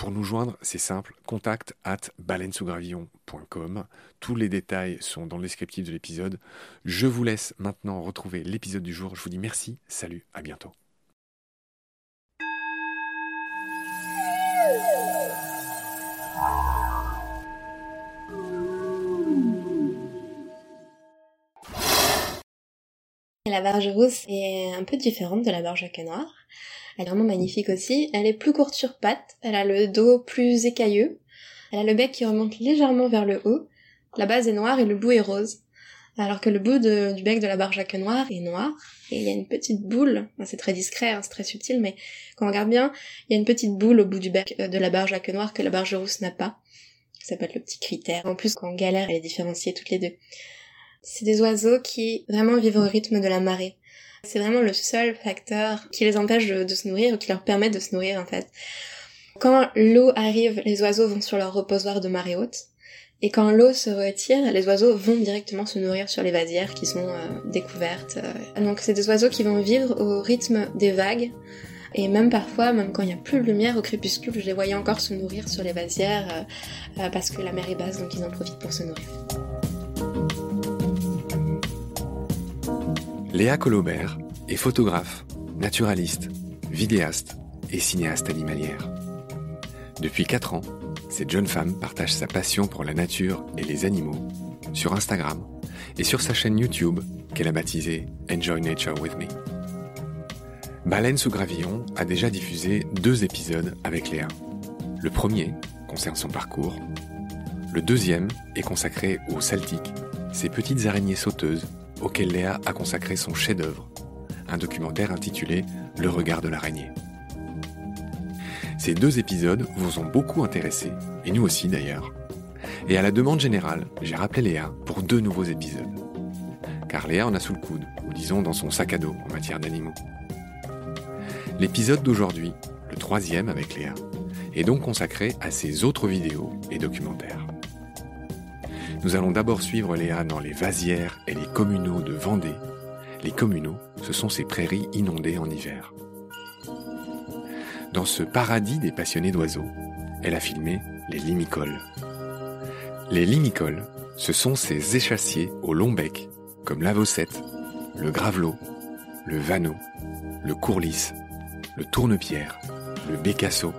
Pour nous joindre, c'est simple, contact at baleinesougravillon.com. Tous les détails sont dans le descriptif de l'épisode. Je vous laisse maintenant retrouver l'épisode du jour. Je vous dis merci, salut, à bientôt. La barge rousse est un peu différente de la barge à noire. Elle est vraiment magnifique aussi. Elle est plus courte sur pattes, elle a le dos plus écailleux, elle a le bec qui remonte légèrement vers le haut, la base est noire et le bout est rose. Alors que le bout du bec de la queue noire est noir, et il y a une petite boule, c'est très discret, hein, c'est très subtil, mais quand on regarde bien, il y a une petite boule au bout du bec euh, de la queue noire que la barge rousse n'a pas. Ça peut être le petit critère. En plus, quand galère, elle est différenciée toutes les deux. C'est des oiseaux qui vraiment vivent au rythme de la marée. C'est vraiment le seul facteur qui les empêche de, se nourrir ou qui leur permet de se nourrir en fait. Quand l'eau arrive, les oiseaux vont sur leur reposoir de marée haute. Et quand l'eau se retire, les oiseaux vont directement se nourrir sur les vasières qui sont euh, découvertes. Euh. Donc c'est des oiseaux qui vont vivre au rythme des vagues. Et même parfois, même quand il n'y a plus de lumière au crépuscule, je les voyais encore se nourrir sur les vasières euh, parce que la mer est basse, donc ils en profitent pour se nourrir. Léa Colobert est photographe, naturaliste, vidéaste et cinéaste animalière. Depuis 4 ans, cette jeune femme partage sa passion pour la nature et les animaux sur Instagram et sur sa chaîne YouTube qu'elle a baptisée Enjoy Nature with Me. Baleine sous gravillon a déjà diffusé deux épisodes avec Léa. Le premier concerne son parcours. Le deuxième est consacré aux saltiques, ces petites araignées sauteuses auquel Léa a consacré son chef-d'œuvre, un documentaire intitulé Le regard de l'araignée. Ces deux épisodes vous ont beaucoup intéressé, et nous aussi d'ailleurs. Et à la demande générale, j'ai rappelé Léa pour deux nouveaux épisodes. Car Léa en a sous le coude, ou disons dans son sac à dos en matière d'animaux. L'épisode d'aujourd'hui, le troisième avec Léa, est donc consacré à ses autres vidéos et documentaires. Nous allons d'abord suivre Léa dans les vasières et les communaux de Vendée. Les communaux, ce sont ces prairies inondées en hiver. Dans ce paradis des passionnés d'oiseaux, elle a filmé les limicoles. Les limicoles, ce sont ces échassiers au long bec, comme l'avocette, le gravelot, le vanneau, le courlis, le tournepierre, le bécasso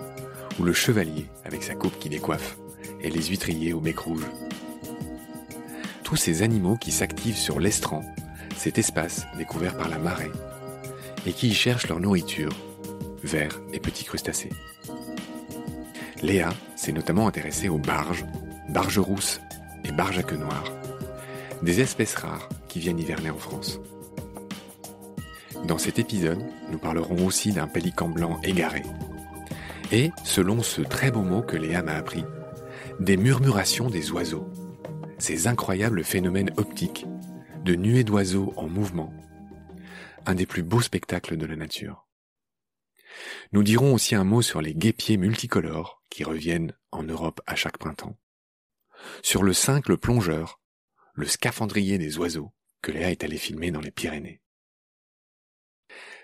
ou le chevalier avec sa coupe qui décoiffe et les huîtriers au bec rouge ces animaux qui s'activent sur l'estran, cet espace découvert par la marée, et qui y cherchent leur nourriture, vers et petits crustacés. Léa s'est notamment intéressée aux barges, barges rousses et barges à queue noire, des espèces rares qui viennent hiverner en France. Dans cet épisode, nous parlerons aussi d'un pélican blanc égaré. Et, selon ce très beau mot que Léa m'a appris, des murmurations des oiseaux. Ces incroyables phénomènes optiques, de nuées d'oiseaux en mouvement. Un des plus beaux spectacles de la nature. Nous dirons aussi un mot sur les guépiers multicolores qui reviennent en Europe à chaque printemps. Sur le cincle plongeur, le scaphandrier des oiseaux que Léa est allée filmer dans les Pyrénées.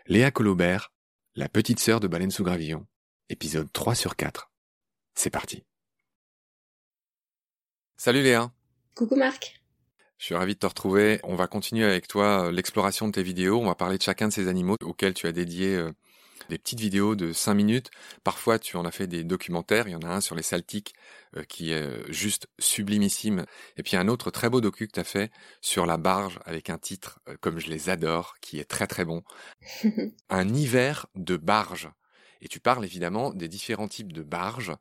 Léa Colobert, la petite sœur de Baleine sous Gravillon, épisode 3 sur 4. C'est parti. Salut Léa. Coucou Marc. Je suis ravi de te retrouver. On va continuer avec toi euh, l'exploration de tes vidéos. On va parler de chacun de ces animaux auxquels tu as dédié euh, des petites vidéos de 5 minutes. Parfois, tu en as fait des documentaires. Il y en a un sur les saltiques euh, qui est juste sublimissime. Et puis un autre très beau docu que tu as fait sur la barge avec un titre, comme je les adore, qui est très très bon. un hiver de barge. Et tu parles évidemment des différents types de barges.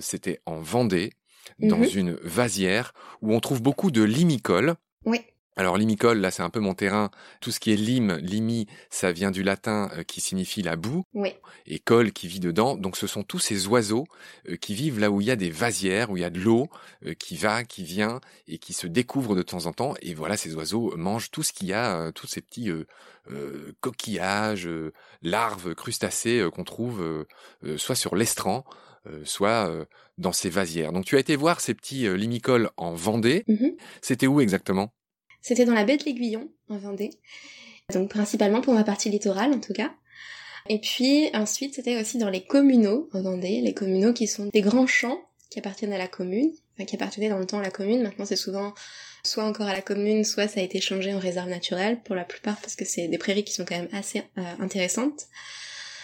C'était en Vendée, dans mmh une vasière où on trouve beaucoup de limicoles. Oui. Alors limicole, là c'est un peu mon terrain. Tout ce qui est lime, limi, ça vient du latin euh, qui signifie la boue. Oui. Et col qui vit dedans. Donc ce sont tous ces oiseaux euh, qui vivent là où il y a des vasières, où il y a de l'eau euh, qui va, qui vient et qui se découvre de temps en temps. Et voilà, ces oiseaux mangent tout ce qu'il y a, tous ces petits coquillages, larves, crustacés qu'on trouve soit sur l'estran, soit dans ces vasières. Donc tu as été voir ces petits limicoles en Vendée. Mmh C'était où exactement? C'était dans la baie de l'Aiguillon, en Vendée. Donc principalement pour ma partie littorale, en tout cas. Et puis ensuite, c'était aussi dans les communaux en Vendée, les communaux qui sont des grands champs qui appartiennent à la commune, enfin, qui appartenaient dans le temps à la commune. Maintenant, c'est souvent soit encore à la commune, soit ça a été changé en réserve naturelle, pour la plupart parce que c'est des prairies qui sont quand même assez euh, intéressantes.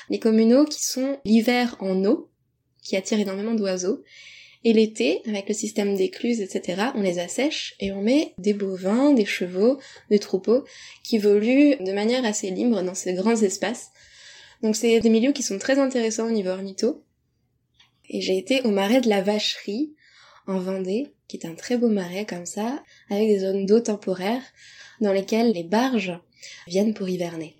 Les communaux qui sont l'hiver en eau, qui attirent énormément d'oiseaux, et l'été, avec le système d'écluses, etc., on les assèche et on met des bovins, des chevaux, des troupeaux qui voluent de manière assez libre dans ces grands espaces. Donc c'est des milieux qui sont très intéressants au niveau ornitho. Et j'ai été au marais de la Vacherie, en Vendée, qui est un très beau marais comme ça, avec des zones d'eau temporaires dans lesquelles les barges viennent pour hiverner.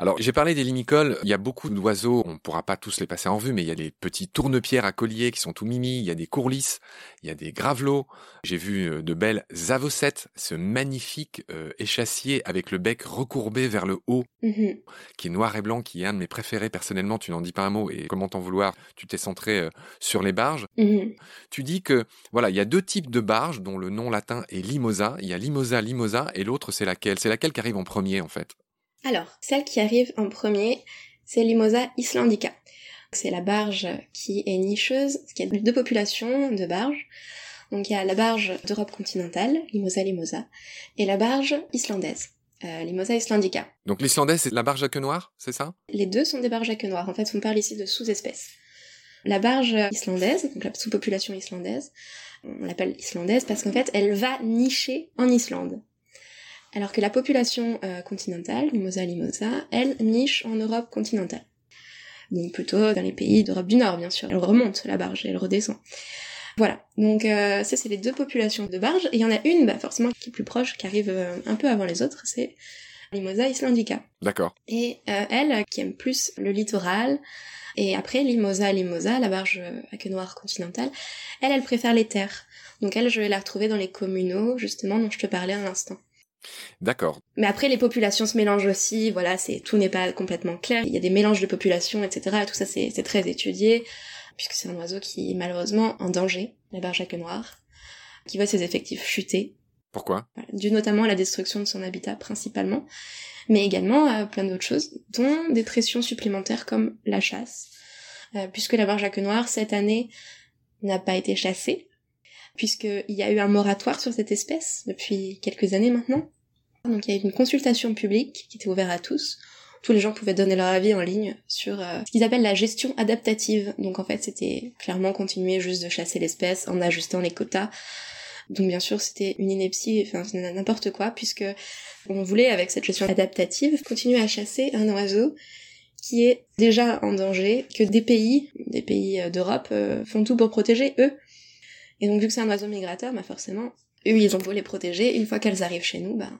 Alors, j'ai parlé des limicoles. Il y a beaucoup d'oiseaux. On ne pourra pas tous les passer en vue, mais il y a des petits tournepierres à collier qui sont tout mimi. Il y a des courlis. Il y a des gravelots. J'ai vu euh, de belles avocettes, ce magnifique euh, échassier avec le bec recourbé vers le haut, mmh qui est noir et blanc, qui est un de mes préférés personnellement. Tu n'en dis pas un mot et comment t'en vouloir Tu t'es centré euh, sur les barges. Mmh tu dis que voilà, il y a deux types de barges dont le nom latin est limosa. Il y a limosa, limosa, et l'autre c'est laquelle? C'est laquelle qui arrive en premier en fait? Alors, celle qui arrive en premier, c'est Limosa islandica. C'est la barge qui est nicheuse, parce qu'il y a deux populations de barges. Donc il y a la barge d'Europe continentale, Limosa limosa, et la barge islandaise, euh, Limosa islandica. Donc l'islandaise, c'est la barge à queue noire, c'est ça? Les deux sont des barges à queue noire. En fait, on parle ici de sous-espèces. La barge islandaise, donc la sous-population islandaise, on l'appelle islandaise parce qu'en fait, elle va nicher en Islande alors que la population euh, continentale, Limosa limosa, elle niche en Europe continentale. Donc plutôt dans les pays d'Europe du Nord, bien sûr. Elle remonte la barge et elle redescend. Voilà, donc euh, ça c'est les deux populations de barges, et il y en a une, bah, forcément, qui est plus proche, qui arrive euh, un peu avant les autres, c'est Limosa islandica. D'accord. Et elle, qui aime plus le littoral, et après Limosa limosa, la barge à queue noire continentale, elle, elle préfère les terres. Donc elle, je vais la retrouver dans les communaux, justement, dont je te parlais à l'instant. D'accord. Mais après, les populations se mélangent aussi, voilà, c'est tout n'est pas complètement clair. Il y a des mélanges de populations, etc. Et tout ça, c'est très étudié, puisque c'est un oiseau qui est malheureusement en danger, la barge à queue noire, qui voit ses effectifs chuter. Pourquoi? Dû notamment à la destruction de son habitat principalement, mais également à plein d'autres choses, dont des pressions supplémentaires comme la chasse, euh, puisque la barge à queue noire, cette année, n'a pas été chassée, puisqu'il y a eu un moratoire sur cette espèce depuis quelques années maintenant. Donc il y a eu une consultation publique qui était ouverte à tous. Tous les gens pouvaient donner leur avis en ligne sur euh, ce qu'ils appellent la gestion adaptative. Donc en fait c'était clairement continuer juste de chasser l'espèce en ajustant les quotas. Donc bien sûr c'était une ineptie, enfin n'importe quoi, puisque on voulait avec cette gestion adaptative continuer à chasser un oiseau qui est déjà en danger, que des pays, des pays euh, d'Europe, euh, font tout pour protéger eux. Et donc vu que c'est un oiseau migrateur, bah forcément, eux ils ont beau les protéger, une fois qu'elles arrivent chez nous, bah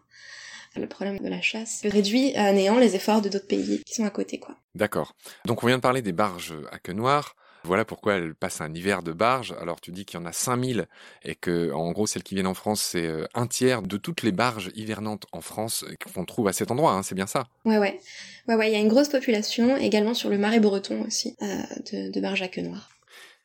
le problème de la chasse réduit à néant les efforts de d'autres pays qui sont à côté, quoi. D'accord. Donc on vient de parler des barges à queue noire. Voilà pourquoi elles passent un hiver de barges. Alors tu dis qu'il y en a 5000 et que, en gros, celles qui viennent en France, c'est euh, un tiers de toutes les barges hivernantes en France qu'on trouve à cet endroit, hein, c'est bien ça? Ouais, ouais. Ouais, ouais, il y a une grosse population, également sur le marais breton aussi, euh, de, de barges à queue noire.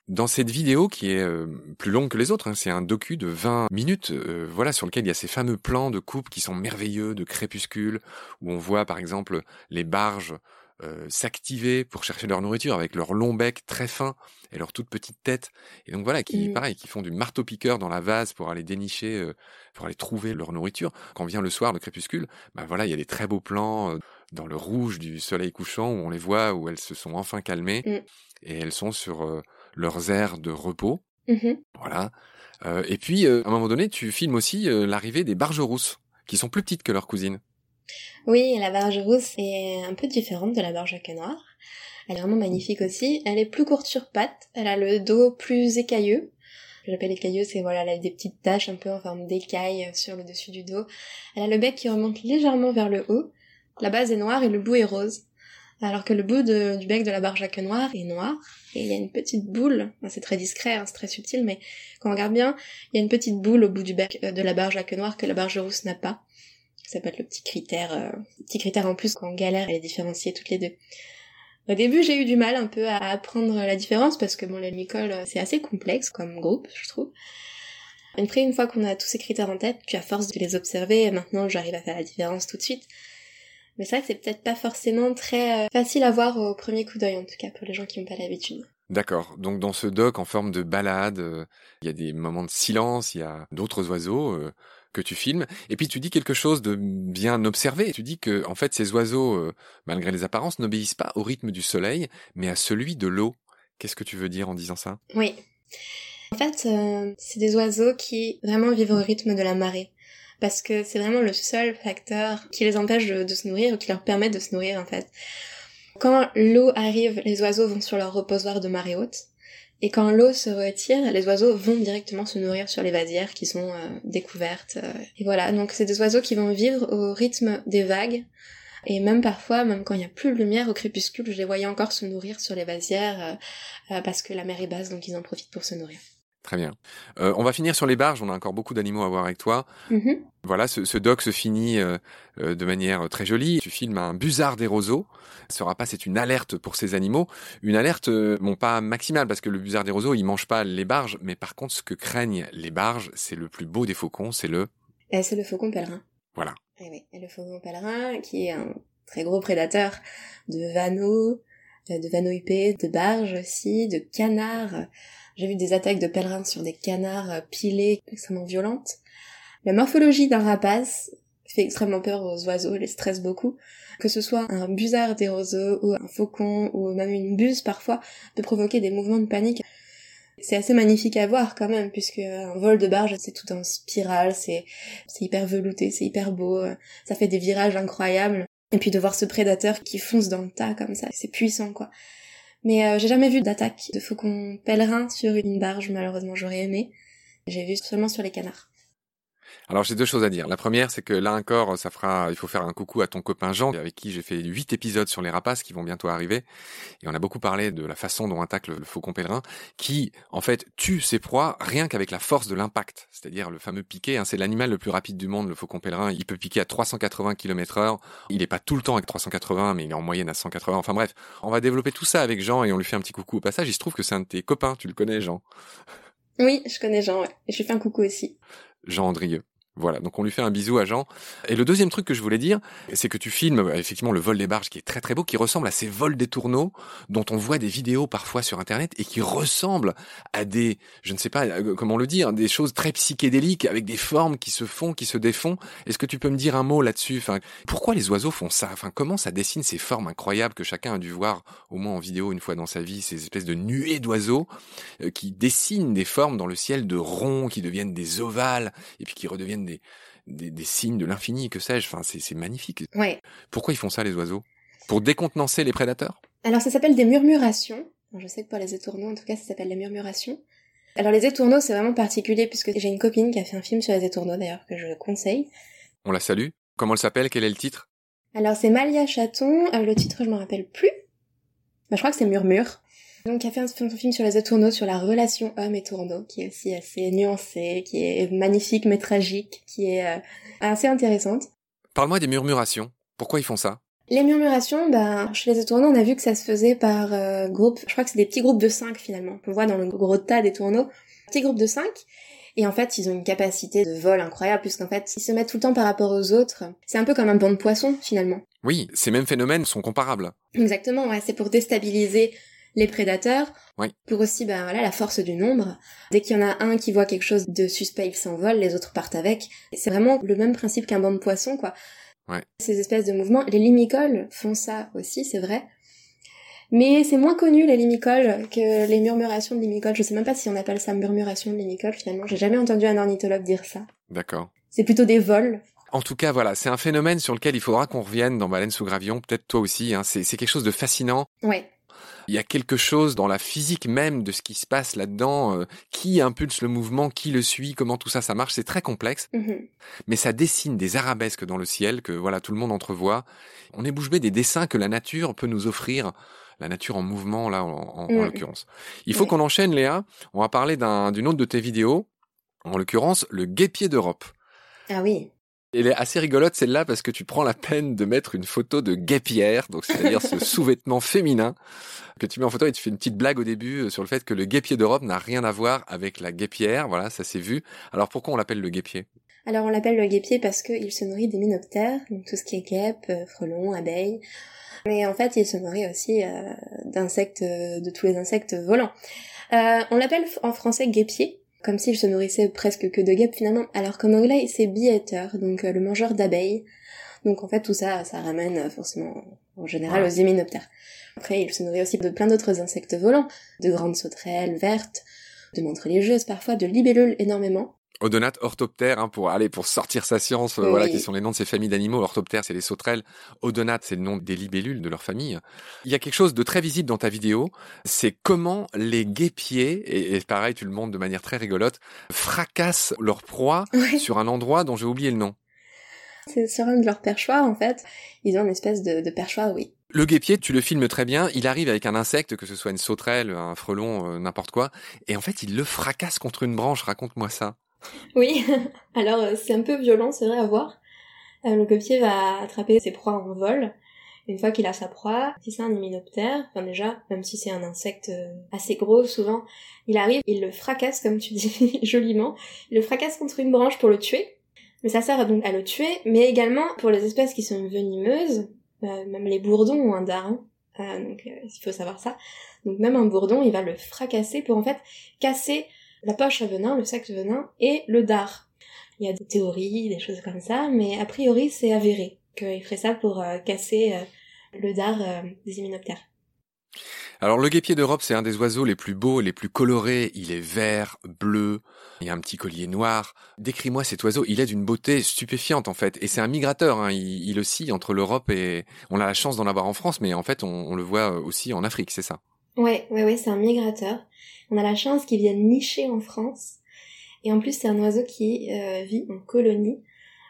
Dans cette vidéo qui est euh, plus longue que les autres, hein, c'est un docu de 20 minutes, euh, voilà, sur lequel il y a ces fameux plans de coupe qui sont merveilleux, de crépuscule, où on voit par exemple les barges euh, s'activer pour chercher leur nourriture avec leur long bec très fin et leur toute petite tête. Et donc voilà, qui Mm. pareil, qui font du marteau-piqueur dans la vase pour aller dénicher, euh, pour aller trouver leur nourriture. Quand vient le soir, le crépuscule, bah voilà, il y a des très beaux plans euh, dans le rouge du soleil couchant où on les voit, où elles se sont enfin calmées Mm. et elles sont sur leurs aires de repos. Mhm. Voilà. Euh, et puis, euh, à un moment donné, tu filmes aussi euh, l'arrivée des barges rousses, qui sont plus petites que leurs cousines. Oui, la barge rousse est un peu différente de la barge à noire. Elle est vraiment magnifique aussi. Elle est plus courte sur pattes, elle a le dos plus écailleux. J'appelle écailleux, c'est voilà, elle a des petites taches un peu en forme d'écaille sur le dessus du dos. Elle a le bec qui remonte légèrement vers le haut. La base est noire et le bout est rose. Alors que le bout du bec de la barge à queue noire est noir. Et il y a une petite boule, c'est très discret, hein, c'est très subtil, mais quand on regarde bien, il y a une petite boule au bout du bec euh, de la barge à queue noire que la barge rousse n'a pas. Ça peut être le petit critère, euh, petit critère en plus quand galère à les différencier toutes les deux. Au début, j'ai eu du mal un peu à apprendre la différence parce que bon, la Nicole, euh, c'est assez complexe comme groupe, je trouve. Après, une fois qu'on a tous ces critères en tête, puis à force de les observer, maintenant j'arrive à faire la différence tout de suite. Mais c'est vrai que c'est peut-être pas forcément très euh, facile à voir au premier coup d'œil, en tout cas pour les gens qui n'ont pas l'habitude. D'accord. Donc dans ce doc en forme de balade, euh, il y a des moments de silence, il y a d'autres oiseaux euh, que tu filmes, et puis tu dis quelque chose de bien observé. Tu dis que en fait ces oiseaux, euh, malgré les apparences, n'obéissent pas au rythme du soleil, mais à celui de l'eau. Qu'est-ce que tu veux dire en disant ça? Oui. En fait, c'est des oiseaux qui vraiment vivent au rythme de la marée. Parce que c'est vraiment le seul facteur qui les empêche de, se nourrir ou qui leur permet de se nourrir en fait. Quand l'eau arrive, les oiseaux vont sur leur reposoir de marée haute. Et quand l'eau se retire, les oiseaux vont directement se nourrir sur les vasières qui sont euh, découvertes. euh. Et voilà, donc c'est des oiseaux qui vont vivre au rythme des vagues. Et même parfois, même quand il n'y a plus de lumière au crépuscule, je les voyais encore se nourrir sur les vasières euh, parce que la mer est basse, donc ils en profitent pour se nourrir. Très bien. Euh, on va finir sur les barges. On a encore beaucoup d'animaux à voir avec toi. Mhm. Voilà, ce, ce doc se finit euh, euh, de manière très jolie. Tu filmes un busard des roseaux. Ce repas, c'est une alerte pour ces animaux. Une alerte, euh, bon, pas maximale, parce que le busard des roseaux, il mange pas les barges. Mais par contre, ce que craignent les barges, c'est le plus beau des faucons, c'est le... Et c'est le faucon pèlerin. Voilà. Eh oui, et le faucon pèlerin, qui est un très gros prédateur de vanneaux, euh, de vanneaux huppés, de barges aussi, de canards. J'ai vu des attaques de pèlerins sur des canards euh, pilés extrêmement violentes. La morphologie d'un rapace fait extrêmement peur aux oiseaux, les stresse beaucoup. Que ce soit un busard des roseaux ou un faucon ou même une buse parfois peut provoquer des mouvements de panique. C'est assez magnifique à voir quand même, puisque un vol de barge c'est tout en spirale, c'est c'est hyper velouté, c'est hyper beau, euh, ça fait des virages incroyables. Et puis de voir ce prédateur qui fonce dans le tas comme ça, c'est puissant quoi. Mais euh, j'ai jamais vu d'attaque de faucon pèlerin sur une barge, malheureusement j'aurais aimé. J'ai vu seulement sur les canards. Alors j'ai deux choses à dire. La première, c'est que là encore, ça fera, il faut faire un coucou à ton copain Jean, avec qui j'ai fait huit épisodes sur les rapaces qui vont bientôt arriver. Et on a beaucoup parlé de la façon dont attaque le, faucon pèlerin, qui en fait tue ses proies rien qu'avec la force de l'impact, c'est-à-dire le fameux piqué. Hein, c'est l'animal le plus rapide du monde, le faucon pèlerin. Il peut piquer à 380 km heure. Il n'est pas tout le temps avec 380, mais il est en moyenne à 180. Enfin bref, on va développer tout ça avec Jean et on lui fait un petit coucou au passage. Il se trouve que c'est un de tes copains, tu le connais, Jean? Oui, je connais Jean, ouais. Et je lui fais un coucou aussi. Jean Andrieux. Voilà, donc on lui fait un bisou à Jean. Et le deuxième truc que je voulais dire, c'est que tu filmes euh, effectivement le vol des barges qui est très très beau, qui ressemble à ces vols des tourneaux dont on voit des vidéos parfois sur internet et qui ressemblent à des, je ne sais pas euh, comment le dire, des choses très psychédéliques avec des formes qui se font, qui se défont. Est-ce que tu peux me dire un mot là-dessus? Enfin, pourquoi les oiseaux font ça? Enfin, comment ça dessine ces formes incroyables que chacun a dû voir au moins en vidéo une fois dans sa vie, ces espèces de nuées d'oiseaux euh, qui dessinent des formes dans le ciel de ronds qui deviennent des ovales et puis qui redeviennent des, des, des signes de l'infini, que sais-je. Enfin, c'est magnifique. Ouais. Pourquoi ils font ça, les oiseaux? Pour décontenancer les prédateurs? Alors ça s'appelle des murmurations. Je sais que pour les étourneaux, en tout cas, ça s'appelle les murmurations. Alors les étourneaux, c'est vraiment particulier puisque j'ai une copine qui a fait un film sur les étourneaux d'ailleurs que je conseille. On la salue. Comment elle s'appelle? Quel est le titre? Alors c'est Malia Chaton. Euh, le titre, je me rappelle plus. Bah, je crois que c'est Murmure. Donc, qui a fait un, film sur les étourneaux, sur la relation homme et tourneau, qui est aussi assez nuancée, qui est magnifique mais tragique, qui est euh, assez intéressante. Parle-moi des murmurations. Pourquoi ils font ça? Les murmurations, ben, chez les étourneaux, on a vu que ça se faisait par euh, groupe. Je crois que c'est des petits groupes de 5 finalement. On voit dans le gros tas des tourneaux. Petits groupes de 5. Et en fait, ils ont une capacité de vol incroyable, puisqu'en fait, ils se mettent tout le temps par rapport aux autres. C'est un peu comme un banc de poissons, finalement. Oui, ces mêmes phénomènes sont comparables. Exactement, ouais. C'est pour déstabiliser les prédateurs, pour aussi ben voilà la force du nombre. Dès qu'il y en a un qui voit quelque chose de suspect, il s'envole, les autres partent avec. C'est vraiment le même principe qu'un banc de poissons, quoi. Ces espèces de mouvements, les limicoles font ça aussi, c'est vrai. Mais c'est moins connu les limicoles que les murmurations de limicoles. Je sais même pas si on appelle ça murmuration de limicoles finalement. J'ai jamais entendu un ornithologue dire ça. D'accord. C'est plutôt des vols. En tout cas, voilà, c'est un phénomène sur lequel il faudra qu'on revienne dans Baleine sous Gravion, peut-être toi aussi. Hein. C'est quelque chose de fascinant. Ouais. Il y a quelque chose dans la physique même de ce qui se passe là-dedans, euh, qui impulse le mouvement, qui le suit, comment tout ça ça marche, c'est très complexe. Mm-hmm. Mais ça dessine des arabesques dans le ciel que voilà tout le monde entrevoit. On est bouche bée des dessins que la nature peut nous offrir la nature en mouvement là en, mm. l'occurrence. Il faut qu'on enchaîne Léa. On va parler d'une autre de tes vidéos, en l'occurrence le guépier d'Europe. Ah oui. Elle est assez rigolote celle-là parce que tu prends la peine de mettre une photo de guépière, donc c'est-à-dire ce sous-vêtement féminin que tu mets en photo et tu fais une petite blague au début euh, sur le fait que le guépier d'Europe n'a rien à voir avec la guépière. Voilà, ça s'est vu. Alors pourquoi on l'appelle le guépier? Alors on l'appelle le guépier parce qu'il se nourrit des minoptères, donc tout ce qui est guêpes, euh, frelons, abeilles. Mais en fait, il se nourrit aussi euh, d'insectes, de tous les insectes volants. on l'appelle en français guépier comme s'il se nourrissait presque que de guêpes finalement, alors qu'en anglais c'est bee-eater, donc euh, le mangeur d'abeilles. Donc en fait tout ça, ça ramène euh, forcément en général aux hyménoptères. Après il se nourrit aussi de plein d'autres insectes volants, de grandes sauterelles vertes, de montres religieuses parfois, de libellules énormément. Odonate, orthoptère, hein, pour aller pour sortir sa science, euh, voilà, qui sont les noms de ces familles d'animaux. Orthoptère, c'est les sauterelles. Odonate, c'est le nom des libellules de leur famille. Il y a quelque chose de très visible dans ta vidéo, c'est comment les guépiers, et, pareil, tu le montres de manière très rigolote, fracassent leur proie sur un endroit dont j'ai oublié le nom. C'est sur un de leurs perchoirs, en fait. Ils ont une espèce de, de perchoir, oui. Le guépier, tu le filmes très bien, il arrive avec un insecte, que ce soit une sauterelle, un frelon, euh, n'importe quoi, et en fait il le fracasse contre une branche, raconte-moi ça. Oui, alors euh, c'est un peu violent, c'est vrai à voir. Euh, le guépier va attraper ses proies en vol. Une fois qu'il a sa proie, si c'est un hyménoptère, enfin déjà, même si c'est un insecte euh, assez gros, souvent, il arrive, il le fracasse, comme tu dis joliment, il le fracasse contre une branche pour le tuer. Mais ça sert donc à le tuer, mais également pour les espèces qui sont venimeuses, même les bourdons ont un darin, donc il faut savoir ça. Donc même un bourdon, il va le fracasser pour en fait casser la poche à venin, le sac de venin et le dard. Il y a des théories, des choses comme ça, mais a priori c'est avéré qu'il ferait ça pour euh, casser euh, le dard euh, des hyménoptères. Alors le guépier d'Europe, c'est un des oiseaux les plus beaux, les plus colorés. Il est vert, bleu, il a un petit collier noir. Décris-moi cet oiseau, il est d'une beauté stupéfiante en fait. Et c'est un migrateur, hein. il, il, oscille entre l'Europe et... On a la chance d'en avoir en France, mais en fait on le voit aussi en Afrique, c'est ça? Ouais, ouais, ouais, c'est un migrateur. On a la chance qu'il vienne nicher en France. Et en plus, c'est un oiseau qui euh, vit en colonie.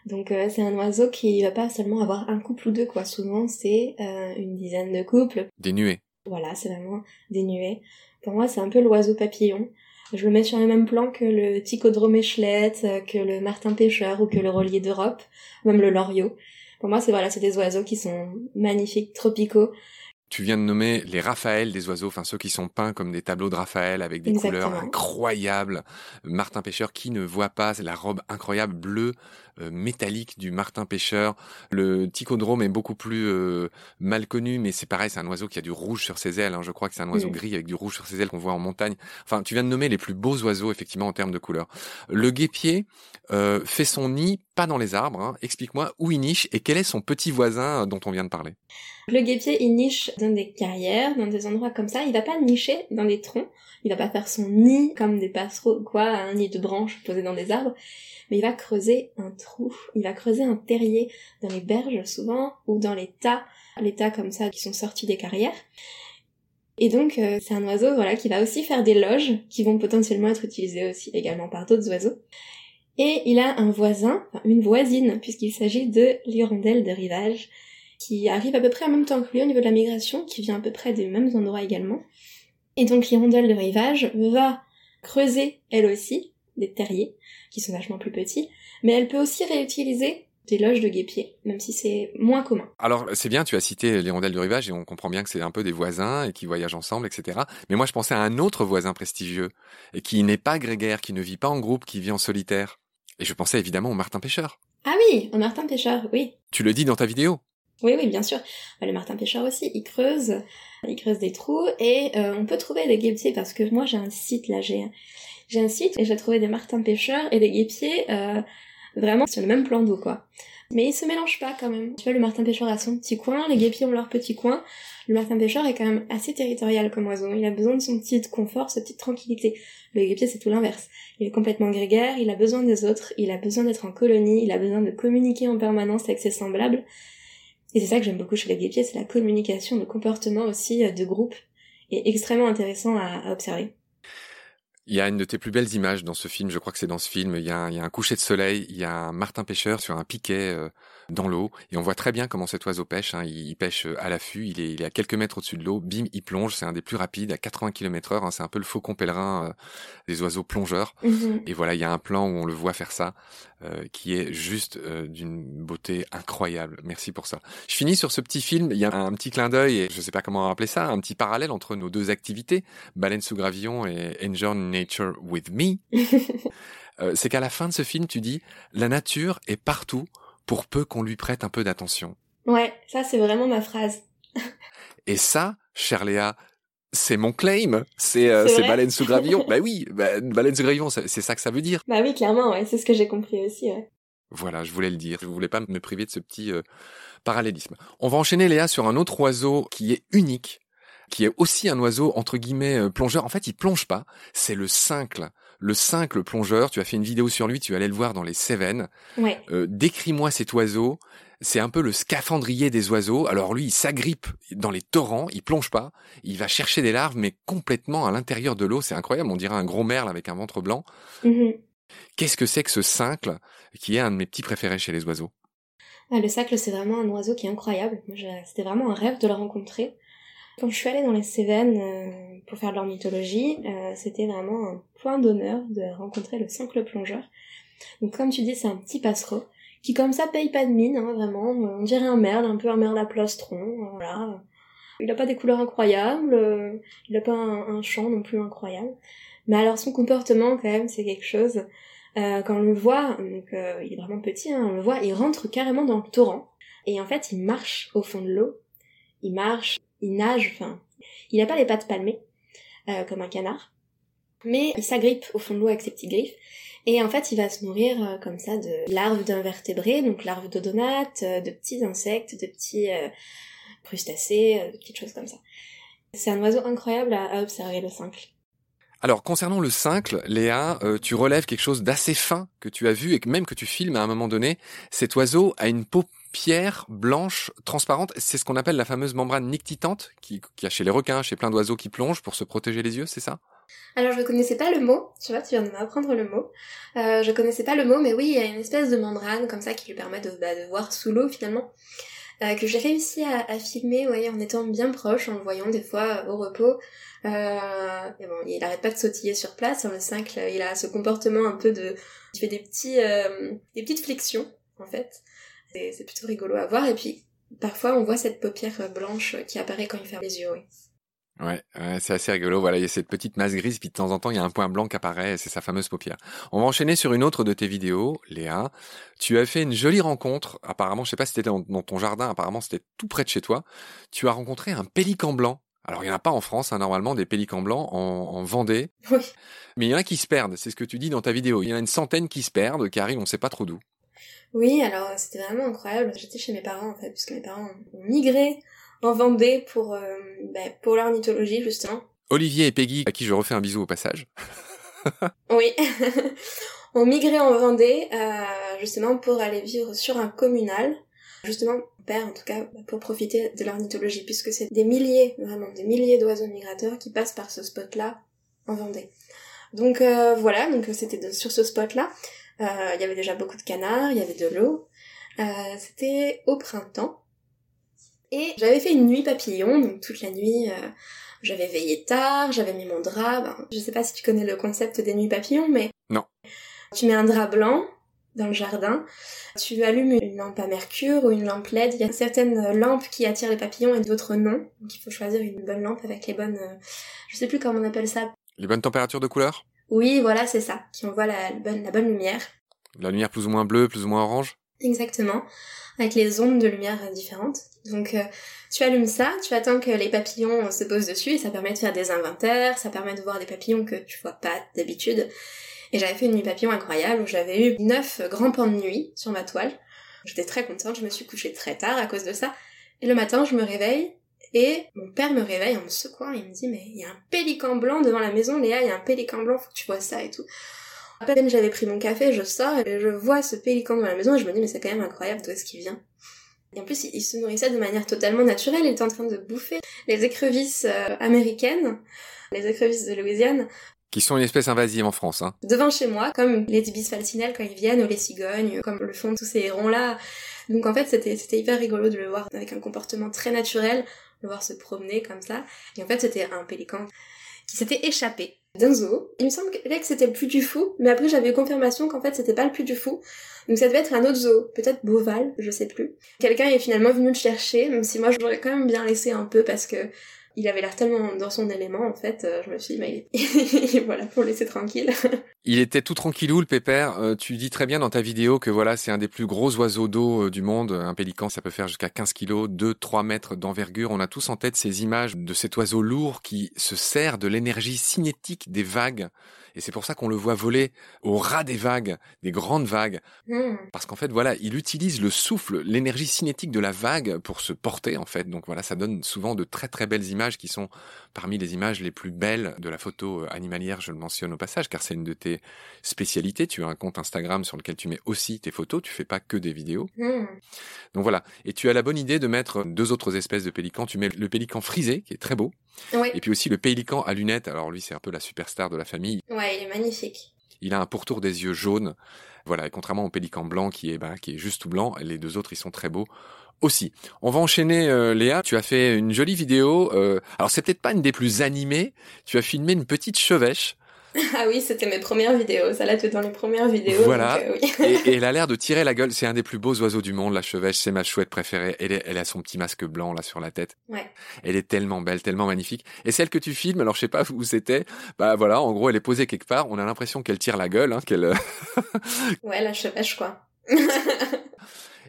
Donc euh, c'est un oiseau qui va pas seulement avoir un couple ou deux, quoi. Souvent, c'est euh, une dizaine de couples. Des nuées. Voilà, c'est vraiment des nuées. Pour moi, c'est un peu l'oiseau papillon. Je le mets sur le même plan que le ticodrome échelette, que le martin pêcheur ou que le relier d'Europe, même le loriot. Pour moi, c'est voilà, c'est des oiseaux qui sont magnifiques, tropicaux, tu viens de nommer les Raphaël des oiseaux, enfin ceux qui sont peints comme des tableaux de Raphaël avec des couleurs incroyables. Martin Pêcheur, qui ne voit pas la robe incroyable bleue métallique du Martin Pêcheur. Le Ticodrome est beaucoup plus euh, mal connu, mais c'est pareil, c'est un oiseau qui a du rouge sur ses ailes. Hein. Je crois que c'est un oiseau gris avec du rouge sur ses ailes qu'on voit en montagne. Enfin, tu viens de nommer les plus beaux oiseaux effectivement en termes de couleurs. Le guépier euh, fait son nid pas dans les arbres. Hein. Explique-moi où il niche et quel est son petit voisin dont on vient de parler. Le guépier, il niche dans des carrières, dans des endroits comme ça. Il va pas nicher dans des troncs. Il va pas faire son nid comme des passereaux, quoi, un nid de branches posé dans des arbres. Mais il va creuser un Il va creuser un terrier dans les berges souvent ou dans les tas l'état comme ça, qui sont sortis des carrières. Et donc, euh, c'est un oiseau, voilà, qui va aussi faire des loges, qui vont potentiellement être utilisées aussi également par d'autres oiseaux. Et il a un voisin, une voisine, puisqu'il s'agit de l'hirondelle de rivage, qui arrive à peu près en même temps que lui au niveau de la migration, qui vient à peu près des mêmes endroits également. Et donc l'hirondelle de rivage va creuser, elle aussi, des terriers, qui sont vachement plus petits, mais elle peut aussi réutiliser des loges de guépiers, même si c'est moins commun. Alors c'est bien, tu as cité l'hirondelle du rivage et on comprend bien que c'est un peu des voisins et qui voyagent ensemble, etc. Mais moi je pensais à un autre voisin prestigieux et qui n'est pas grégaire, qui ne vit pas en groupe, qui vit en solitaire. Et je pensais évidemment au Martin Pêcheur. Ah oui, au Martin Pêcheur, oui. Tu le dis dans ta vidéo. Oui, oui, bien sûr. Bah, le Martin Pêcheur aussi, il creuse, il creuse des trous et euh, on peut trouver des guépiers parce que moi j'ai un site là, j'ai j'ai un site et j'ai trouvé des martins pêcheurs et des guépiers euh, vraiment sur le même plan d'eau quoi. Mais ils se mélangent pas quand même. Tu vois, le martin pêcheur a son petit coin, les guépiers ont leur petit coin. Le martin pêcheur est quand même assez territorial comme oiseau. Il a besoin de son petit confort, sa petite tranquillité. Le guépier c'est tout l'inverse. Il est complètement grégaire, il a besoin des autres, il a besoin d'être en colonie, il a besoin de communiquer en permanence avec ses semblables. Et c'est ça que j'aime beaucoup chez les guépiers, c'est la communication, le comportement aussi euh, de groupe, est extrêmement intéressant à observer. Il y a une de tes plus belles images dans ce film, je crois que c'est dans ce film, il y, a un, coucher de soleil, il y a un martin pêcheur sur un piquet euh, dans l'eau, et on voit très bien comment cet oiseau pêche, hein. il, pêche euh, à l'affût, il est, il est à quelques mètres au-dessus de l'eau, bim, il plonge, c'est un des plus rapides, à 80 km heure, hein. c'est un peu le faucon pèlerin euh, des oiseaux plongeurs, mm-hmm. et voilà, il y a un plan où on le voit faire ça, qui est juste d'une beauté incroyable, merci pour ça. Je finis sur ce petit film, il y a un petit clin d'œil, et je sais pas comment appeler ça, un petit parallèle entre nos deux activités, baleine sous gravillon et Enjoy Nature with Me, euh, c'est qu'à la fin de ce film, tu dis la nature est partout pour peu qu'on lui prête un peu d'attention. Ouais, ça c'est vraiment ma phrase. Et ça, cher Léa, c'est mon claim, c'est euh, baleine sous gravillon. bah oui, bah, baleine sous gravillon, c'est ça que ça veut dire. Bah oui, clairement, ouais, c'est ce que j'ai compris aussi. Ouais. Voilà, je voulais le dire. Je voulais pas me priver de ce petit euh, parallélisme. On va enchaîner Léa sur un autre oiseau qui est unique qui est aussi un oiseau entre guillemets euh, plongeur. En fait, il plonge pas. C'est le cincle. Le cincle plongeur. Tu as fait une vidéo sur lui. Tu allais le voir dans les Cévennes. Ouais. Euh, décris-moi cet oiseau. C'est un peu le scaphandrier des oiseaux. Alors lui, il s'agrippe dans les torrents. Il plonge pas. Il va chercher des larves, mais complètement à l'intérieur de l'eau. C'est incroyable. On dirait un gros merle avec un ventre blanc. Mm-hmm. Qu'est-ce que c'est que ce cincle qui est un de mes petits préférés chez les oiseaux? Ah, Le cincle, c'est vraiment un oiseau qui est incroyable. C'était vraiment un rêve de le rencontrer. Quand je suis allée dans les Cévennes euh, pour faire de l'ornithologie, euh, c'était vraiment un point d'honneur de rencontrer le simple plongeur. Donc comme tu dis, c'est un petit passereau qui comme ça paye pas de mine, hein, vraiment. On dirait un merle, un peu un merle à plastron, euh, voilà. Il a pas des couleurs incroyables, il a pas un, chant non plus incroyable. Mais alors son comportement quand même, c'est quelque chose. quand on le voit, donc il est vraiment petit, hein, on le voit, il rentre carrément dans le torrent. Et en fait, il marche au fond de l'eau. Il marche il nage, enfin, il n'a pas les pattes palmées, euh, comme un canard, mais il s'agrippe au fond de l'eau avec ses petites griffes, et en fait il va se nourrir euh, comme ça de larves d'invertébrés, donc larves d'odonates, euh, de petits insectes, de petits crustacés, de petites choses comme ça. C'est un oiseau incroyable à, observer, le cincle. Alors concernant le cincle, Léa, tu relèves quelque chose d'assez fin que tu as vu et que même que tu filmes à un moment donné. Cet oiseau a une peau pierre blanche transparente. C'est ce qu'on appelle la fameuse membrane nictitante qui, qui a chez les requins, chez plein d'oiseaux qui plongent pour se protéger les yeux, c'est ça? Alors je ne connaissais pas le mot, tu vois, tu viens de m'apprendre le mot. Euh, je connaissais pas le mot, mais oui, il y a une espèce de membrane comme ça qui lui permet de, bah, voir sous l'eau finalement, euh, que j'ai réussi à, filmer, ouais, en étant bien proche, en le voyant des fois au repos. Euh, il arrête pas de sautiller sur place. Hein, le 5, il a ce comportement un peu de, il fait des euh, des petites flexions en fait. C'est plutôt rigolo à voir. Et puis, parfois, on voit cette paupière blanche qui apparaît quand il ferme les yeux, oui. Ouais, c'est assez rigolo. Voilà, il y a cette petite masse grise, puis de temps en temps, il y a un point blanc qui apparaît, c'est sa fameuse paupière. On va enchaîner sur une autre de tes vidéos, Léa. Tu as fait une jolie rencontre. Apparemment, je sais pas si c'était dans, ton jardin, apparemment, c'était tout près de chez toi. Tu as rencontré un pélican blanc. Alors, il n'y en a pas en France, hein, normalement, des pélicans blancs en, Vendée. Oui. Mais il y en a qui se perdent, c'est ce que tu dis dans ta vidéo. Il y en a une centaine qui se perdent, qui arrivent, on ne sait pas trop d'où. Oui, alors c'était vraiment incroyable. J'étais chez mes parents en fait, puisque mes parents ont migré en Vendée pour, euh, ben, pour l'ornithologie justement. Olivier et Peggy, à qui je refais un bisou au passage. oui, ont migré en Vendée euh, justement pour aller vivre sur un communal Justement, mon père, en tout cas, pour profiter de l'ornithologie, puisque c'est des milliers, vraiment des milliers d'oiseaux migrateurs qui passent par ce spot-là en Vendée. Donc euh, voilà, donc c'était sur ce spot-là. Euh, il y avait déjà beaucoup de canards, il y avait de l'eau. Euh, c'était au printemps. Et j'avais fait une nuit papillon, donc toute la nuit, j'avais veillé tard, j'avais mis mon drap. Ben, je sais pas si tu connais le concept des nuits papillons, mais... Non. Tu mets un drap blanc dans le jardin, tu allumes une lampe à mercure ou une lampe LED. Il y a certaines lampes qui attirent les papillons et d'autres non. Donc il faut choisir une bonne lampe avec les bonnes... Je sais plus comment on appelle ça. Les bonnes températures de couleur? Oui, voilà, c'est ça. Qui envoie la bonne, la bonne lumière. La lumière plus ou moins bleue, plus ou moins orange Exactement. Avec les ondes de lumière différentes. Donc euh, tu allumes ça, tu attends que les papillons se posent dessus et ça permet de faire des inventaires, ça permet de voir des papillons que tu vois pas d'habitude. Et j'avais fait une nuit papillon incroyable où j'avais eu neuf grands pans de nuit sur ma toile. J'étais très contente, je me suis couchée très tard à cause de ça. Et le matin, je me réveille et mon père me réveille en me secouant, il me dit mais il y a un pélican blanc devant la maison, Léa, il y a un pélican blanc, faut que tu vois ça et tout. À peine j'avais pris mon café, je sors et je vois ce pélican devant la maison et je me dis mais c'est quand même incroyable d'où est-ce qu'il vient. Et en plus, il, se nourrissait de manière totalement naturelle, il était en train de bouffer les écrevisses euh, américaines, les écrevisses de Louisiane, qui sont une espèce invasive en France. Hein. Devant chez moi, comme les ibis falcinelles quand ils viennent, ou les cigognes, comme le font tous ces hérons-là. Donc en fait, c'était hyper rigolo de le voir avec un comportement très naturel, voir se promener comme ça. Et en fait, c'était un pélican qui s'était échappé d'un zoo. Il me semble que c'était le plus du fou, mais après j'avais eu confirmation qu'en fait c'était pas le plus du fou. Donc ça devait être un autre zoo, peut-être Beauval, je sais plus. Quelqu'un est finalement venu le chercher, même si moi je l'aurais quand même bien laissé un peu parce que il avait l'air tellement dans son élément en fait, euh, je me suis dit mais voilà pour le laisser tranquille. il était tout tranquillou le pépère. Euh, tu dis très bien dans ta vidéo que voilà c'est un des plus gros oiseaux d'eau euh, du monde. Un pélican ça peut faire jusqu'à 15 kilos, 2-3 mètres d'envergure. On a tous en tête ces images de cet oiseau lourd qui se sert de l'énergie cinétique des vagues et c'est pour ça qu'on le voit voler au ras des vagues, des grandes vagues. Hmm. Parce qu'en fait, voilà, il utilise le souffle, l'énergie cinétique de la vague pour se porter, en fait. Donc voilà, ça donne souvent de très très belles images qui sont parmi les images les plus belles de la photo euh, animalière, je le mentionne au passage, car c'est une de tes spécialités. Tu as un compte Instagram sur lequel tu mets aussi tes photos, tu fais pas que des vidéos. Hmm. Donc voilà. Et tu as la bonne idée de mettre deux autres espèces de pélicans. Tu mets le pélican frisé, qui est très beau, et puis aussi le pélican à lunettes. Alors lui, c'est un peu la superstar de la famille. Ouais, il est magnifique. Il a un pourtour des yeux jaunes. Voilà, et contrairement au pélican blanc qui est, bah, qui est juste tout blanc, les deux autres, ils sont très beaux aussi. On va enchaîner, euh, Léa. Tu as fait une jolie vidéo. Euh, alors c'est peut-être pas une des plus animées. Tu as filmé une petite chevêche Ah oui, c'était mes premières vidéos. Ça là, tu dans les premières vidéos. Voilà. Euh, et, elle a l'air de tirer la gueule. C'est un des plus beaux oiseaux du monde, la chevêche. C'est ma chouette préférée. Elle, elle a son petit masque blanc là sur la tête. Ouais. Elle est tellement belle, tellement magnifique. Et celle que tu filmes, alors je sais pas où c'était. Bah voilà, en gros, elle est posée quelque part. On a l'impression qu'elle tire la gueule, hein, qu'elle. Euh, ouais, la chevêche quoi.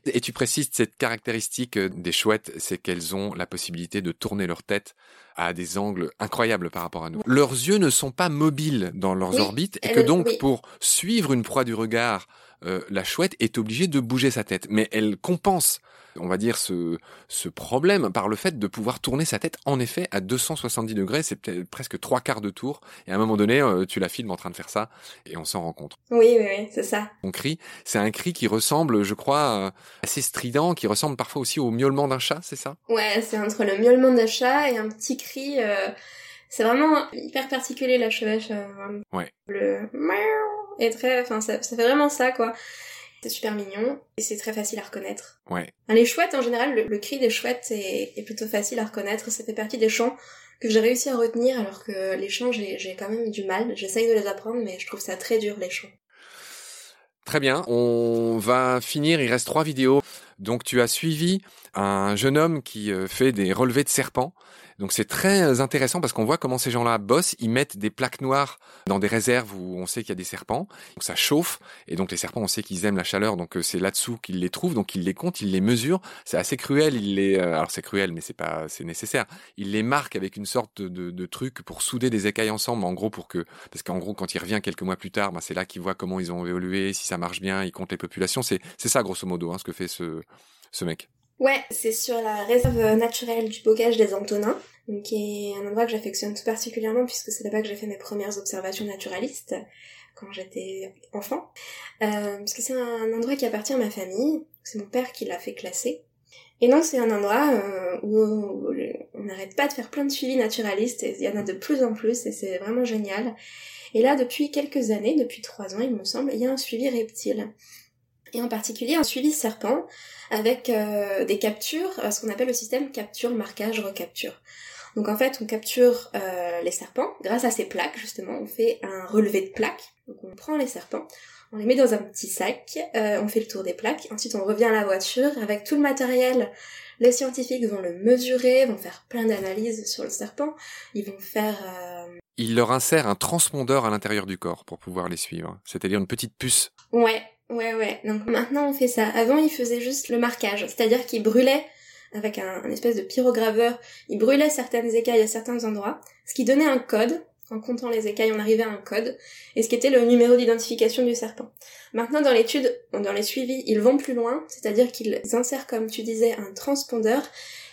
Et tu précises cette caractéristique euh, des chouettes, c'est qu'elles ont la possibilité de tourner leur tête à des angles incroyables par rapport à nous. Leurs yeux ne sont pas mobiles dans leurs orbites et que donc pour suivre une proie du regard, euh, la chouette est obligée de bouger sa tête. Mais elle compense on va dire, ce, ce problème par le fait de pouvoir tourner sa tête en effet à 270 degrés, c'est peut-être presque trois quarts de tour. Et à un moment donné, euh, tu la filmes en train de faire ça et on s'en rend compte. Oui, oui, oui, c'est ça. Mon cri, c'est un cri qui ressemble, je crois, euh, assez strident, qui ressemble parfois aussi au miaulement d'un chat, c'est ça? Ouais, c'est entre le miaulement d'un chat et un petit cri. Euh, c'est vraiment hyper particulier la chevêche. ouais. Le et très, enfin, ça, ça fait vraiment ça, quoi. C'est super mignon et c'est très facile à reconnaître. Ouais. Les chouettes, en général, le, cri des chouettes est, plutôt facile à reconnaître. Ça fait partie des chants que j'ai réussi à retenir alors que les chants, j'ai quand même du mal. J'essaye de les apprendre, mais je trouve ça très dur, les chants. Très bien, on va finir, il reste trois vidéos. Donc tu as suivi un jeune homme qui euh, fait des relevés de serpents donc c'est très intéressant parce qu'on voit comment ces gens-là bossent. Ils mettent des plaques noires dans des réserves où on sait qu'il y a des serpents. Donc ça chauffe et donc les serpents, on sait qu'ils aiment la chaleur. Donc euh, c'est là-dessous qu'ils les trouvent. Donc ils les comptent, ils les mesurent. C'est assez cruel. Il les, euh, alors c'est cruel, mais c'est pas, c'est nécessaire. Ils les marquent avec une sorte de, de, truc pour souder des écailles ensemble. En gros pour que, parce qu'en gros quand il revient quelques mois plus tard, ben, c'est là qu'il voit comment ils ont évolué, si ça marche bien, il compte les populations. C'est c'est ça grosso modo hein, ce que fait ce ce mec. Ouais, c'est sur la réserve naturelle du bocage des Antonins, qui est un endroit que j'affectionne tout particulièrement puisque c'est là-bas que j'ai fait mes premières observations naturalistes quand j'étais enfant. Euh, parce que c'est un endroit qui appartient à ma famille, c'est mon père qui l'a fait classer. Et donc c'est un endroit euh, où on n'arrête pas de faire plein de suivis naturalistes, il y en a de plus en plus, et c'est vraiment génial. Et là, depuis quelques années, depuis trois ans il me semble, il y a un suivi reptile. Et en particulier un suivi serpent, avec euh, des captures, euh, ce qu'on appelle le système capture, marquage, recapture. Donc en fait, on capture euh, les serpents grâce à ces plaques, justement. On fait un relevé de plaques. Donc on prend les serpents, on les met dans un petit sac, on fait le tour des plaques. Ensuite, on revient à la voiture avec tout le matériel. Les scientifiques vont le mesurer, vont faire plein d'analyses sur le serpent. Ils vont faire... Ils leur insèrent un transpondeur à l'intérieur du corps pour pouvoir les suivre. C'est-à-dire une petite puce. Ouais, Ouais, ouais. Donc maintenant on fait ça. Avant il faisait juste le marquage, c'est-à-dire qu'il brûlait avec un, espèce de pyrograveur, il brûlait certaines écailles à certains endroits, ce qui donnait un code. En comptant les écailles, on arrivait à un code, et ce qui était le numéro d'identification du serpent. Maintenant, dans l'étude, dans les suivis, ils vont plus loin, c'est-à-dire qu'ils insèrent, comme tu disais, un transpondeur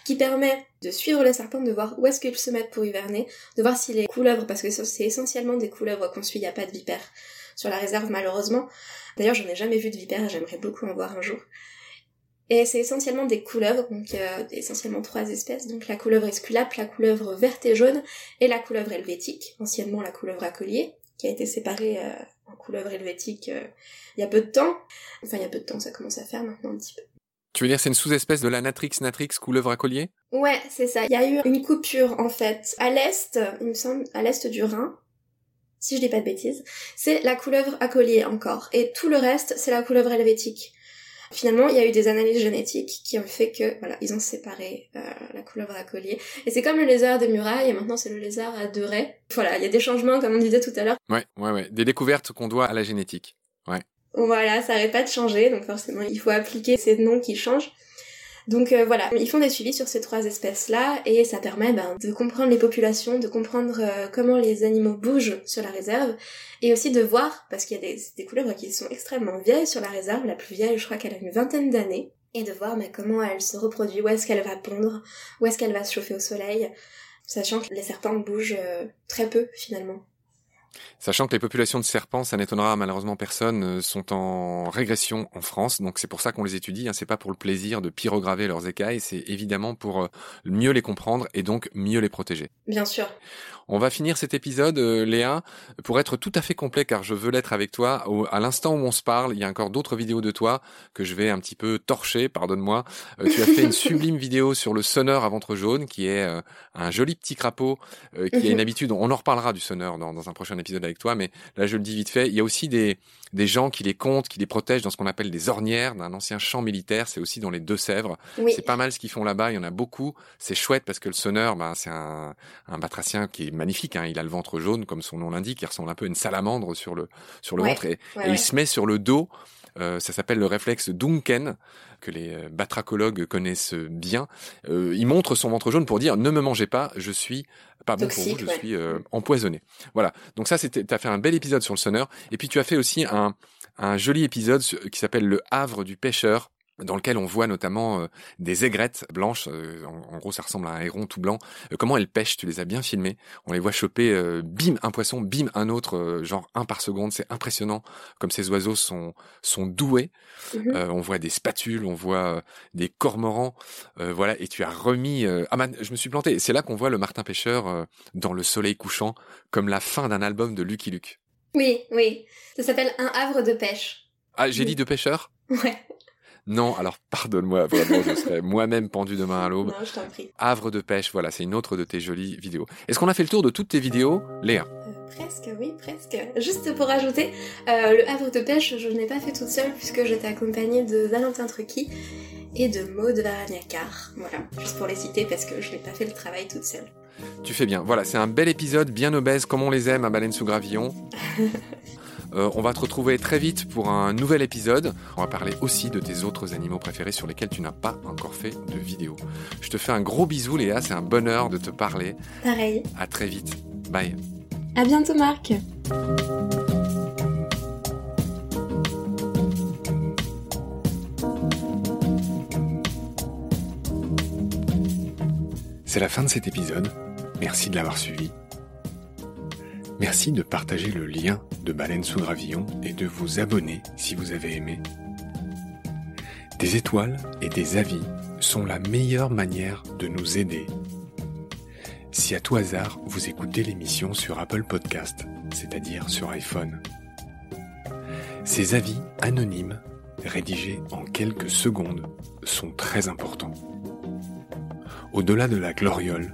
qui permet de suivre les serpents, de voir où est-ce qu'ils se mettent pour hiverner, de voir si les couleuvres, parce que c'est essentiellement des couleuvres qu'on suit, il n'y a pas de vipères sur la réserve malheureusement, D'ailleurs, j'en ai jamais vu de vipère j'aimerais beaucoup en voir un jour. Et c'est essentiellement des couleuvres, donc euh, essentiellement trois espèces, donc la couleuvre esculape, la couleuvre verte et jaune, et la couleuvre helvétique, anciennement la couleuvre à collier, qui a été séparée euh, en couleuvre helvétique euh, il y a peu de temps. Enfin, il y a peu de temps, ça commence à faire maintenant un petit peu. Tu veux dire c'est une sous-espèce de la Natrix natrix couleuvre à collier? Ouais, c'est ça. Il y a eu une coupure en fait à l'est, il me semble, à l'est du Rhin, si je dis pas de bêtises, c'est la couleuvre à collier encore. Et tout le reste, c'est la couleuvre helvétique. Finalement, il y a eu des analyses génétiques qui ont fait que, voilà, ils ont séparé euh, la couleuvre à collier. Et c'est comme le lézard des murailles, et maintenant c'est le lézard à deux raies. Voilà, il y a des changements, comme on disait tout à l'heure. Ouais, ouais, ouais. Des découvertes qu'on doit à la génétique. Ouais. Voilà, ça n'arrête pas de changer, donc forcément, il faut appliquer ces noms qui changent. Donc euh, voilà, ils font des suivis sur ces trois espèces-là et ça permet ben, de comprendre les populations, de comprendre euh, comment les animaux bougent sur la réserve et aussi de voir, parce qu'il y a des, des couleuvres qui sont extrêmement vieilles sur la réserve, la plus vieille je crois qu'elle a une vingtaine d'années, et de voir ben, comment elle se reproduit, où est-ce qu'elle va pondre, où est-ce qu'elle va se chauffer au soleil, sachant que les serpents bougent euh, très peu finalement. Sachant que les populations de serpents, ça n'étonnera malheureusement personne, euh, sont en régression en France, donc c'est pour ça qu'on les étudie. Hein. C'est pas pour le plaisir de pyrograver leurs écailles, c'est évidemment pour euh, mieux les comprendre et donc mieux les protéger. Bien sûr. On va finir cet épisode, euh, Léa, pour être tout à fait complet, car je veux l'être avec toi. à l'instant où on se parle, il y a encore d'autres vidéos de toi que je vais un petit peu torcher, pardonne-moi. tu as fait une sublime vidéo sur le sonneur à ventre jaune, qui est un joli petit crapaud, qui a une habitude. On en reparlera du sonneur dans, dans un prochain épisode avec toi, mais là je le dis vite fait. Il y a aussi des, des gens qui les comptent, qui les protègent dans ce qu'on appelle des ornières d'un ancien champ militaire. C'est aussi dans les Deux-Sèvres. C'est pas mal ce qu'ils font là-bas. Il y en a beaucoup. C'est chouette parce que le sonneur, ben, c'est un, un batracien qui est magnifique. Hein. Il a le ventre jaune, comme son nom l'indique. Il ressemble un peu à une salamandre sur le, sur le ventre. Et, il se met sur le dos. Euh, ça s'appelle le réflexe Dunken que les euh, batracologues connaissent bien. Euh, il montre son ventre jaune pour dire ne me mangez pas, je suis pas bon pour vous, je suis euh, empoisonné. Voilà. Donc ça, c'était, t'as fait un bel épisode sur le sonneur. Et puis tu as fait aussi un, un joli épisode qui s'appelle le Havre du pêcheur dans lequel on voit notamment euh, des aigrettes blanches, euh, en, gros ça ressemble à un héron tout blanc, euh, comment elles pêchent, tu les as bien filmées, on les voit choper, bim un poisson, bim un autre, genre un par seconde, c'est impressionnant comme ces oiseaux sont, sont doués, mhm. on voit des spatules, on voit des cormorans, voilà, et tu as remis, ah man, je me suis planté, c'est là qu'on voit le Martin Pêcheur dans le soleil couchant, comme la fin d'un album de Lucky Luke. Oui, oui, ça s'appelle Un havre de pêche. Ah, j'ai dit de pêcheur? Ouais. Non, alors pardonne-moi, vraiment, je serais moi-même pendu demain à l'aube. Non, je t'en prie. Havre de pêche, voilà, c'est une autre de tes jolies vidéos. Est-ce qu'on a fait le tour de toutes tes vidéos, Léa? Euh, Presque, oui, presque. Juste pour ajouter, euh, le havre de pêche, je n'ai pas fait toute seule puisque j'étais accompagnée de Valentin Trucky et de Maud Varagnacar. Voilà, juste pour les citer parce que je n'ai pas fait le travail toute seule. Tu fais bien. Voilà, c'est un bel épisode, bien obèse, comme on les aime à Baleine sous Gravillon. Euh, on va te retrouver très vite pour un nouvel épisode. On va parler aussi de tes autres animaux préférés sur lesquels tu n'as pas encore fait de vidéo. Je te fais un gros bisou Léa, c'est un bonheur de te parler. Pareil. À très vite. Bye. À bientôt Marc. C'est la fin de cet épisode. Merci de l'avoir suivi. Merci de partager le lien de Baleine sous Gravillon et de vous abonner si vous avez aimé. Des étoiles et des avis sont la meilleure manière de nous aider. Si à tout hasard vous écoutez l'émission sur Apple Podcast, c'est-à-dire sur iPhone, ces avis anonymes, rédigés en quelques secondes, sont très importants. Au-delà de la gloriole,